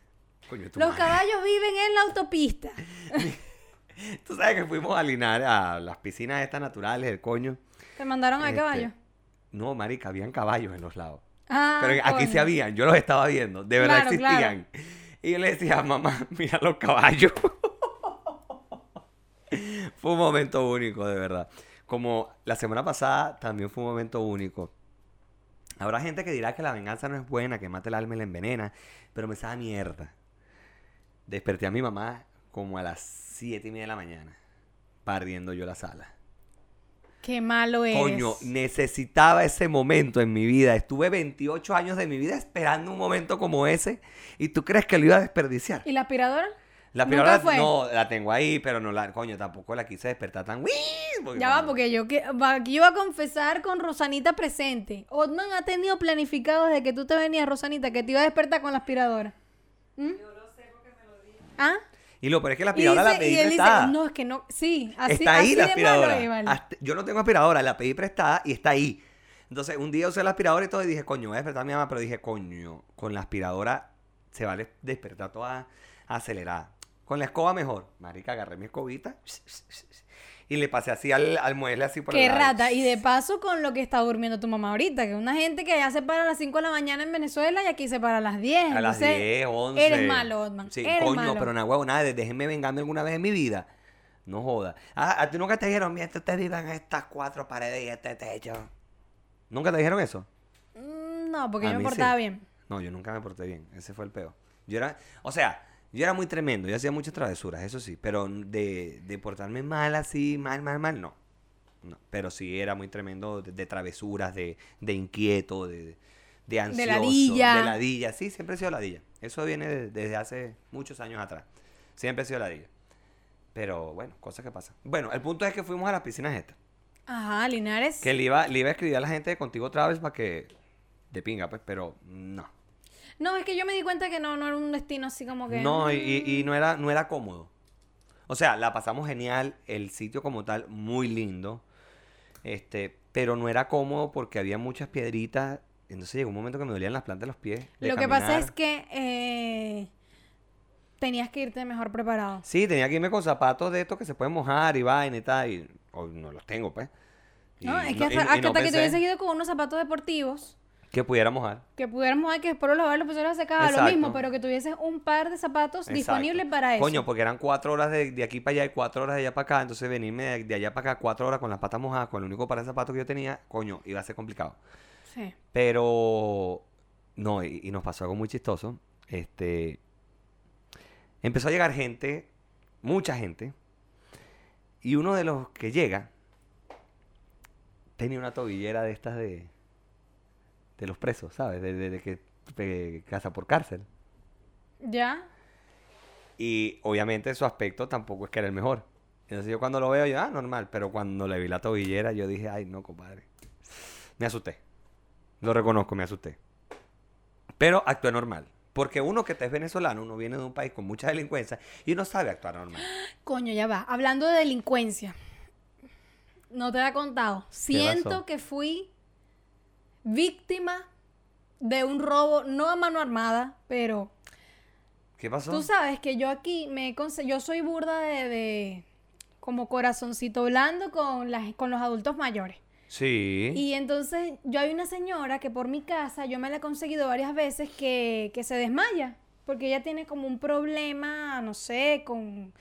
S2: Coño,
S1: Los
S2: madre.
S1: caballos viven en la autopista.
S2: Tú sabes que fuimos a Linar a las piscinas estas naturales, el coño.
S1: Te mandaron a
S2: Este,
S1: caballo.
S2: No, marica, habían caballos en los lados.
S1: Ah,
S2: Pero aquí
S1: coño.
S2: sí habían, yo los estaba viendo, de verdad
S1: Claro, claro.
S2: existían. Y yo le decía, mamá, mira los caballos. fue un momento único, de verdad. Como la semana pasada también fue un momento único. Habrá gente que dirá que la venganza no es buena, que mata el alma y la envenena, pero me sabe mierda. Desperté a mi mamá como a las siete y media de la mañana, barriendo yo la sala.
S1: Qué malo eres.
S2: Coño, necesitaba ese momento en mi vida. Estuve 28 años de mi vida esperando un momento como ese. ¿Y tú crees que lo iba a desperdiciar?
S1: ¿Y la aspiradora?
S2: La
S1: ¿Nunca
S2: primera
S1: fue?
S2: no, la tengo ahí, pero no la, coño, tampoco la quise despertar tan. Porque
S1: Ya va, porque yo que, va, aquí iba a confesar con Rosanita presente. Otman ha tenido planificado desde que tú te venías, Rosanita, que te iba a despertar con la aspiradora. ¿Mm? ¿Ah?
S2: Y lo peor es que la aspiradora la
S1: dice-
S2: pedí
S1: y él dice,
S2: prestada.
S1: no, es que no, sí, así,
S2: está ahí
S1: así
S2: la
S1: de malo
S2: aspiradora.
S1: vale.
S2: Hasta- yo no tengo aspiradora, la pedí prestada y está ahí. Entonces, un día usé la aspiradora y todo y dije, coño, voy a despertar a mi mamá, pero dije, coño, con la aspiradora se va a des- despertar toda acelerada. Con la escoba mejor. Marica, agarré mi escobita y le pasé así al, al mueble así por
S1: Qué
S2: el lado.
S1: rata. Y de paso con lo que está durmiendo tu mamá ahorita, que una gente que ya se para a las 5 de la mañana en Venezuela y aquí se para a las 10.
S2: A las
S1: Entonces,
S2: 10, 11.
S1: Eres malo, Otman.
S2: Sí,
S1: eres
S2: coño,
S1: malo.
S2: pero una huevonada, déjenme vengarme alguna vez en mi vida. No joda. Ah, ¿a ti nunca te dijeron, mientras ustedes vivan estas cuatro paredes y este techo? ¿Nunca te dijeron eso?
S1: Mm, No, porque
S2: A
S1: yo me
S2: sí.
S1: portaba bien.
S2: No, yo nunca me porté bien. Ese fue el peor. Yo era, o sea, yo era muy tremendo. Yo hacía muchas travesuras, eso sí. Pero de, de portarme mal así, mal, mal, mal, no. No. Pero sí era muy tremendo de, de travesuras, de, de inquieto, de, de ansioso.
S1: ladilla.
S2: De ladilla. Sí, siempre he sido ladilla. Eso viene de- desde hace muchos años atrás. Siempre he sido ladilla. Pero bueno, cosas que pasan. Bueno, el punto es que fuimos a las piscinas estas.
S1: Ajá, Linares.
S2: Que le iba, le iba a escribir a la gente de Contigo Travels para que... De pinga, pues, pero no.
S1: No, es que yo me di cuenta que no, no era un destino así como que.
S2: No, y, y- y no, era, no era cómodo. O sea, la pasamos genial, el sitio como tal, muy lindo. Este, pero no era cómodo porque había muchas piedritas. Entonces llegó un momento que me dolían las plantas de los pies. de
S1: Lo que pasa es que eh, tenías que irte mejor preparado.
S2: Sí, tenía que irme con zapatos de estos que se pueden mojar y vaina y tal. Y o no los tengo, pues. Y
S1: No, es que
S2: no-
S1: hasta,
S2: y- y
S1: hasta
S2: no
S1: que te hubieses ido con unos zapatos deportivos
S2: Que pudiera mojar.
S1: que pudiéramos hay que después los lavarlos pusieras a secar, lo mismo, pero que tuvieses un par de zapatos
S2: Exacto.
S1: disponibles para eso.
S2: Coño, porque eran cuatro horas de, de aquí para allá y cuatro horas de allá para acá. Entonces venirme de, de allá para acá cuatro horas con las patas mojadas, con el único par de zapatos que yo tenía, coño, iba a ser complicado.
S1: Sí.
S2: Pero no, y, y nos pasó algo muy chistoso. Este empezó a llegar gente, mucha gente, y uno de los que llega tenía una tobillera de estas de de los presos, ¿sabes? De, de- de que casa por cárcel.
S1: ¿Ya?
S2: Y obviamente su aspecto tampoco es que era el mejor. Entonces yo cuando lo veo, yo, ah, normal. Pero cuando le vi la tobillera, yo dije, ay, no, compadre. Me asusté. Lo reconozco, me asusté. Pero actué normal. Porque uno que te es venezolano, uno viene de un país con mucha delincuencia y uno sabe actuar normal.
S1: Coño, ya va. Hablando de delincuencia. No te había contado. Siento que fui víctima de un robo, no a mano armada, pero
S2: ¿Qué pasó?
S1: Tú sabes que yo aquí me yo soy burda de, de como corazoncito blando con las con los adultos mayores.
S2: Sí.
S1: Y entonces yo hay una señora que por mi casa yo me la he conseguido varias veces que, que se desmaya. Porque ella tiene como un problema, no sé, con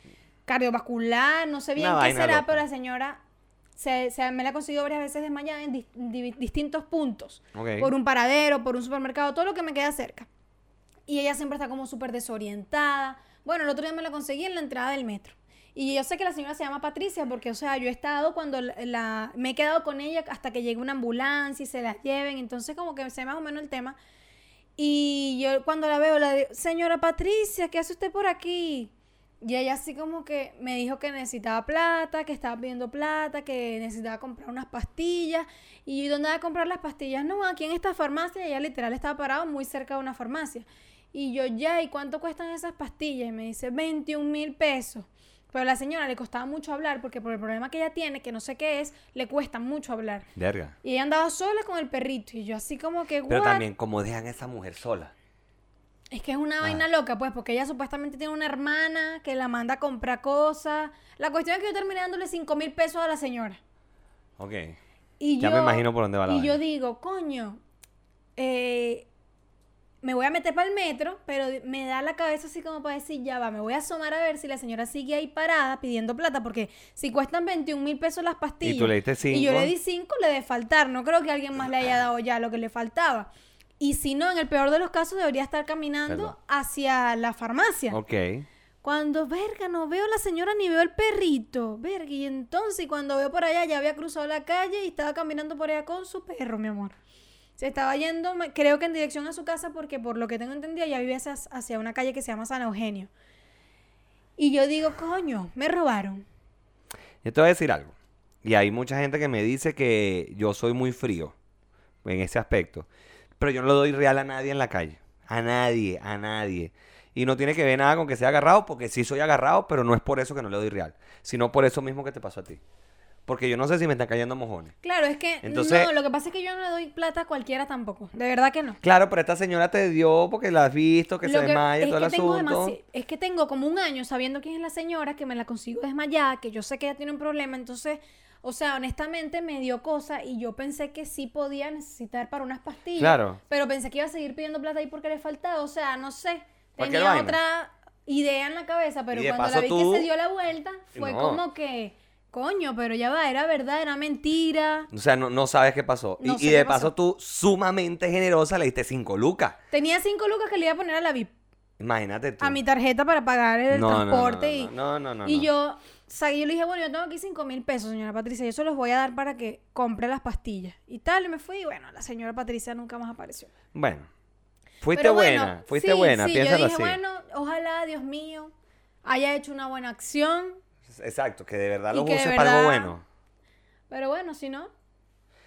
S1: cardiovascular, no sé bien qué será,
S2: loca.
S1: pero la señora se, se- me la ha conseguido varias veces desmayada en dis- di- distintos puntos. Por un paradero, por un supermercado, todo lo que me queda cerca. Y ella siempre está como súper desorientada. Bueno, el otro día me la conseguí en la entrada del metro. Y yo sé que la señora se llama Patricia porque, o sea, yo he estado cuando la, la- me he quedado con ella hasta que llegue una ambulancia y se la lleven. Entonces, como que sé más o menos el tema. Y yo cuando la veo, la digo, señora Patricia, ¿qué hace usted por aquí? Y ella así como que me dijo que necesitaba plata, que estaba pidiendo plata, que necesitaba comprar unas pastillas. Y ¿dónde va a comprar las pastillas? No, aquí en esta farmacia. Y ella literal estaba parado muy cerca de una farmacia. Y yo, ya, ¿y cuánto cuestan esas pastillas? Y me dice, 21 mil pesos. Pero a la señora le costaba mucho hablar porque por el problema que ella tiene, que no sé qué es, le cuesta mucho hablar.
S2: Verga.
S1: Y ella andaba sola con el perrito. Y yo así como que,
S2: Pero
S1: "What?".
S2: también, como dejan a esa mujer sola?
S1: Es que es una
S2: Ah.
S1: vaina loca, pues, porque ella supuestamente tiene una hermana que la manda a comprar cosas. La cuestión es que yo terminé dándole 5 mil pesos a la señora.
S2: Ok.
S1: Y
S2: Ya
S1: yo,
S2: me imagino por dónde va la
S1: Y yo digo, coño, eh, me voy a meter para el metro, pero me da la cabeza así como para decir, ya va, me voy a asomar a ver si la señora sigue ahí parada pidiendo plata, porque si cuestan 21 mil pesos las pastillas.
S2: Y tú le diste
S1: Y yo le di 5, le de faltar. No creo que alguien más le haya dado ya lo que le faltaba. Y si no, en el peor de los casos, debería estar caminando
S2: Perdón.
S1: hacia la farmacia.
S2: Ok.
S1: Cuando, verga, no veo a la señora ni veo el perrito. Verga, y entonces cuando veo por allá, ya había cruzado la calle y estaba caminando por allá con su perro, mi amor. Se estaba yendo, creo que en dirección a su casa, porque por lo que tengo entendido, ya vivía hacia, hacia una calle que se llama San Eugenio. Y yo digo, coño, me robaron.
S2: Yo te voy a decir algo. Y hay mucha gente que me dice que yo soy muy frío en ese aspecto. Pero yo no le doy real a nadie en la calle. A nadie, a nadie. Y no tiene que ver nada con que sea agarrado, porque sí soy agarrado, pero no es por eso que no le doy real. Sino por eso mismo que te pasó a ti. Porque yo no sé si me están cayendo mojones.
S1: Claro, es que
S2: Entonces-
S1: no, lo que pasa es que yo no le doy plata a cualquiera tampoco. De verdad que no.
S2: Claro, pero esta señora te dio porque la has visto, que
S1: Lo
S2: se desmaya y
S1: es
S2: todo el
S1: que
S2: asunto.
S1: es que tengo como un año sabiendo quién es la señora, que me la consigo desmayada, que yo sé que ella tiene un problema, entonces, o sea, honestamente me dio cosa y yo pensé que sí podía necesitar para unas pastillas.
S2: Claro.
S1: Pero pensé que iba a seguir pidiendo plata ahí porque le faltaba, o sea, no sé. Tenía otra idea en la cabeza, pero cuando la vi
S2: tú-
S1: que se dio la vuelta, fue
S2: No.
S1: como que, coño, pero ya va, era verdad, era mentira.
S2: O sea, no, no sabes qué pasó. Y-
S1: No
S2: y,
S1: sé
S2: de
S1: pasó.
S2: paso tú, sumamente generosa, le diste cinco lucas.
S1: Tenía cinco lucas que le iba a poner a la VIP,
S2: Imagínate tú.
S1: a mi tarjeta para pagar el
S2: No,
S1: transporte y...
S2: no, no, no, no,
S1: y yo, sea, yo le dije, bueno, yo tengo aquí 5 mil pesos, señora Patricia, yo se los voy a dar para que compre las pastillas. Y tal, y me fui, y bueno, la señora Patricia nunca más apareció.
S2: Bueno. Fuiste
S1: Pero bueno,
S2: buena, fuiste
S1: sí,
S2: buena,
S1: sí, yo dije,
S2: así.
S1: bueno, ojalá, Dios mío, haya hecho una buena acción,
S2: Exacto, que de verdad los uses para algo bueno.
S1: pero bueno, si no, a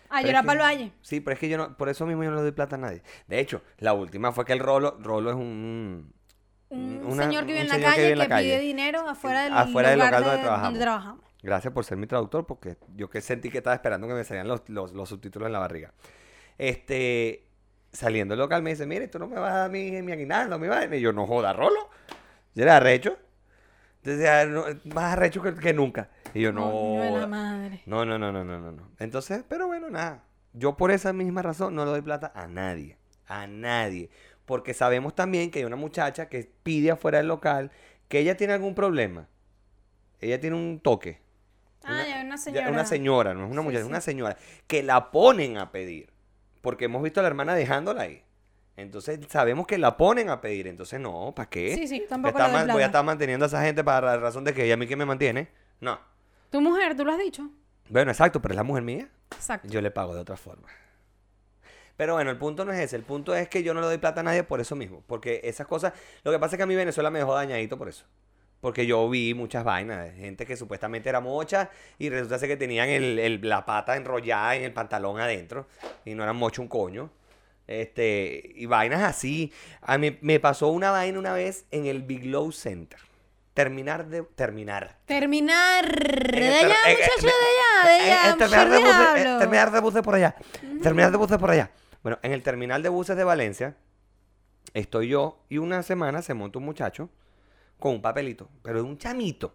S2: Pero es
S1: llorar
S2: que-
S1: para el valle.
S2: Sí, pero es que yo no, por eso mismo yo no le doy plata a nadie. De hecho, la última fue que el Rolo, Rolo es un...
S1: Un
S2: una-
S1: señor que vive
S2: un
S1: en la calle que,
S2: en la calle.
S1: pide dinero afuera del,
S2: Afuera del local donde
S1: de-
S2: trabajamos.
S1: donde trabajamos.
S2: Gracias por ser mi traductor, porque yo que sentí que estaba esperando que me salían los, los, los subtítulos en la barriga. Este, saliendo del local me dice, mire, tú no me vas a dar mi, mi aguinaldo, mi vaina. Y yo, no joda, Rolo. Yo era arrecho. Entonces, no, más arrecho que, que nunca. Y yo, no.
S1: Coño de la
S2: joda".
S1: madre.
S2: No, no, no, no, no, no, no. Entonces, pero bueno, nada. Yo por esa misma razón no le doy plata a nadie. A nadie. Porque sabemos también que hay una muchacha que pide afuera del local que ella tiene algún problema. Ella tiene un toque.
S1: Ah, ya, una
S2: ya,
S1: señora.
S2: Una señora, no es una
S1: Sí,
S2: muchacha, es
S1: sí.
S2: una señora. Que la ponen a pedir. Porque hemos visto a la hermana dejándola ahí. Entonces sabemos que la ponen a pedir. Entonces, no, ¿para qué?
S1: Sí, sí, tampoco doy
S2: man- voy a estar manteniendo a esa gente para la razón de que ella a mí que me mantiene. No.
S1: Tu mujer, tú lo has dicho.
S2: Bueno, exacto, pero es la mujer mía.
S1: Exacto.
S2: Yo le pago de otra forma. Pero bueno, el punto no es ese. El punto es que yo no le doy plata a nadie por eso mismo. Porque esas cosas. Lo que pasa es que a mí Venezuela me dejó dañadito por eso. Porque yo vi muchas vainas de gente que supuestamente era mocha y resulta ser que tenían el- el- la pata enrollada en el pantalón adentro y no eran mocho un coño. Este, y vainas así. A mí me pasó una vaina una vez en el Big Low Center. Terminar de. Terminar.
S1: Terminar. De allá, muchacho, de allá, de
S2: terminar, de eh, terminar de buses por allá. Terminar de buses por allá. Bueno, en el terminal de buses de Valencia estoy yo y una semana se monta un muchacho con un papelito, pero es un chamito.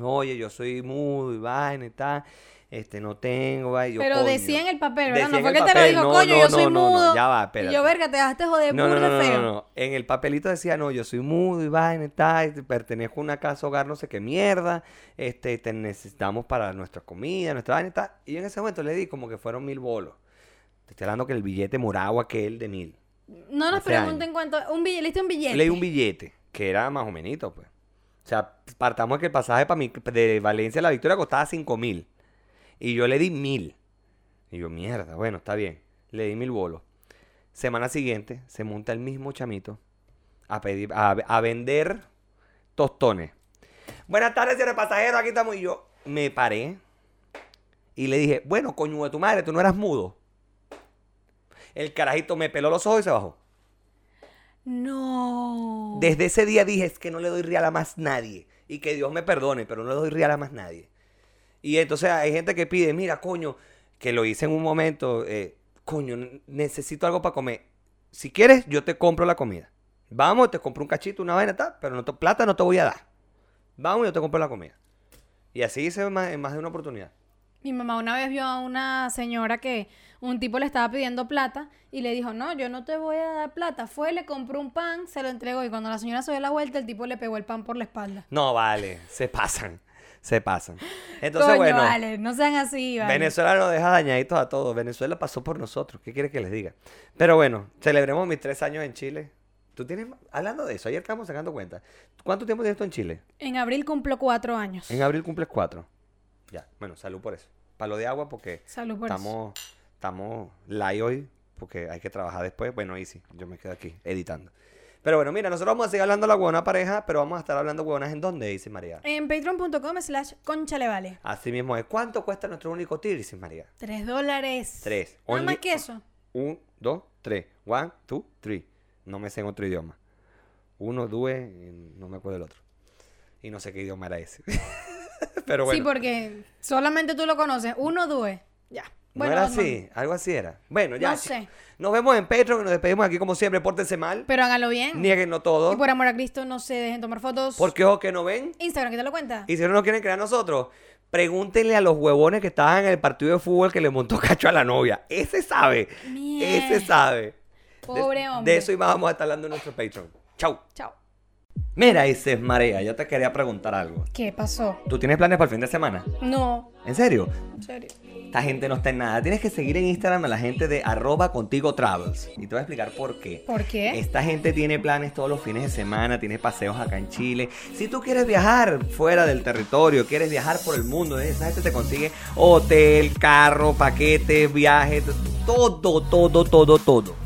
S2: Oye, yo soy muy vaina y tal. Este, no tengo, va, y yo,
S1: Pero
S2: coño.
S1: decía en el papel, ¿verdad?
S2: Decía
S1: No fue que te lo dijo,
S2: no,
S1: coño,
S2: no,
S1: yo soy
S2: no,
S1: mudo.
S2: ya va,
S1: y
S2: espérate.
S1: yo, verga, te dejaste joder
S2: No, no,
S1: burda
S2: no, no, no. En el papelito decía, no, yo soy mudo y vaina y tal, y pertenezco a una casa hogar no sé qué mierda, este, te necesitamos para nuestra comida, nuestra vaina y tal. Y yo en ese momento le di como que fueron mil bolos. Te estoy hablando que el billete morado aquel de mil.
S1: No nos
S2: Hace
S1: pregunten cuánto. Un billete, ¿listo un billete?
S2: Leí un billete, que era más o menos, pues. O sea, partamos de que el pasaje para mí, de Valencia a la Victoria costaba cinco mil. Y yo le di mil. Y yo, mierda, bueno, está bien. Le di mil bolos. Semana siguiente, se monta el mismo chamito a, pedir, a, a vender tostones. Buenas tardes, señores pasajeros, aquí estamos. Y yo me paré y le dije, bueno, coño de tu madre, tú no eras mudo. El carajito me peló los ojos y se bajó.
S1: No.
S2: Desde ese día dije, es que no le doy real a más nadie. Y que Dios me perdone, pero no le doy real a más nadie. Y entonces hay gente que pide, mira, coño, que lo hice en un momento, eh, coño, necesito algo para comer. Si quieres, yo te compro la comida. Vamos, te compro un cachito, una vaina, tal, pero no te- plata no te voy a dar. Vamos, yo te compro la comida. Y así hice en más, en más de una oportunidad.
S1: Mi mamá una vez vio a una señora que un tipo le estaba pidiendo plata y le dijo, no, yo no te voy a dar plata. Fue, le compró un pan, se lo entregó y cuando la señora se dio la vuelta, el tipo le pegó el pan por la espalda.
S2: No, vale, se pasan, se pasan. Entonces,
S1: Coño,
S2: bueno.
S1: vale, no sean así, vale.
S2: Venezuela nos deja dañaditos a todos. Venezuela pasó por nosotros. ¿Qué quiere que les diga? Pero bueno, celebremos mis tres años en Chile. Tú tienes, hablando de eso, ayer estábamos sacando cuenta. ¿Cuánto tiempo tienes tú en Chile?
S1: En abril cumplo cuatro años.
S2: En abril cumples cuatro. Ya, bueno, salud por eso. Palo de agua porque
S1: Salud por eso.
S2: estamos, estamos live hoy porque hay que trabajar después. Bueno, easy, yo me quedo aquí editando. Pero bueno, mira, nosotros vamos a seguir hablando de la buena pareja, pero vamos a estar hablando de huevonas en dónde, dice María.
S1: En patreon.com slash conchalevale.
S2: Así mismo es. ¿Cuánto cuesta nuestro único tier, dice María?
S1: Tres dólares.
S2: Tres.
S1: Nada más que eso.
S2: Un, dos, tres. One, two, three. No me sé en otro idioma. Uno, dos, no me acuerdo el otro. Y no sé qué idioma era ese. Pero bueno.
S1: Sí, porque solamente tú lo conoces. Uno, due. Ya.
S2: ¿No era
S1: Batman.
S2: así? Algo así era. Bueno, ya.
S1: No sé.
S2: Nos vemos en Patreon nos despedimos aquí como siempre. Pórtense mal.
S1: Pero háganlo bien.
S2: Nieguenlo todo.
S1: Y por amor a Cristo, no se dejen tomar fotos.
S2: Porque ojo que no ven.
S1: Instagram, ¿qué te lo cuenta?
S2: Y si no nos quieren creer a nosotros, pregúntenle a los huevones que estaban en el partido de fútbol que le montó cacho a la novia. Ese sabe.
S1: Mierda.
S2: Ese sabe. De-
S1: Pobre hombre.
S2: De eso y más vamos a estar hablando en nuestro Patreon. Chau.
S1: Chao.
S2: Mira, Isis Marea, yo te quería preguntar algo.
S1: ¿Qué pasó?
S2: ¿Tú tienes planes para el fin de semana?
S1: No.
S2: ¿En serio?
S1: En serio.
S2: Esta gente no está en nada. Tienes que seguir en Instagram a la gente de arroba contigo travels. Y te voy a explicar por qué.
S1: ¿Por qué?
S2: Esta gente tiene planes todos los fines de semana, tiene paseos acá en Chile. Si tú quieres viajar fuera del territorio, quieres viajar por el mundo, esa gente te consigue hotel, carro, paquetes, viajes, todo, todo, todo, todo.